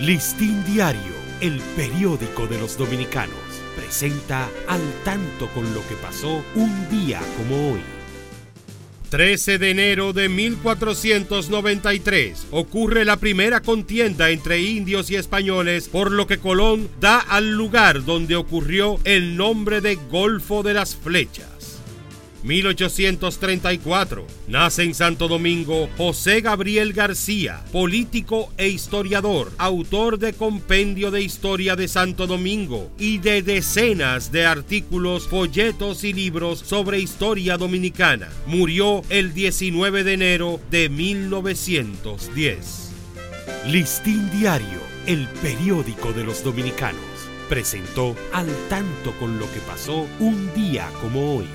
Listín Diario, el periódico de los dominicanos, presenta al tanto con lo que pasó un día como hoy. 13 de enero de 1493 ocurre la primera contienda entre indios y españoles, por lo que Colón da al lugar donde ocurrió el nombre de Golfo de las Flechas. 1834. Nace en Santo Domingo José Gabriel García, político e historiador, autor de Compendio de Historia de Santo Domingo y de decenas de artículos, folletos y libros sobre historia dominicana. Murió el 19 de enero de 1910. Listín Diario, el periódico de los dominicanos, presentó al tanto con lo que pasó un día como hoy.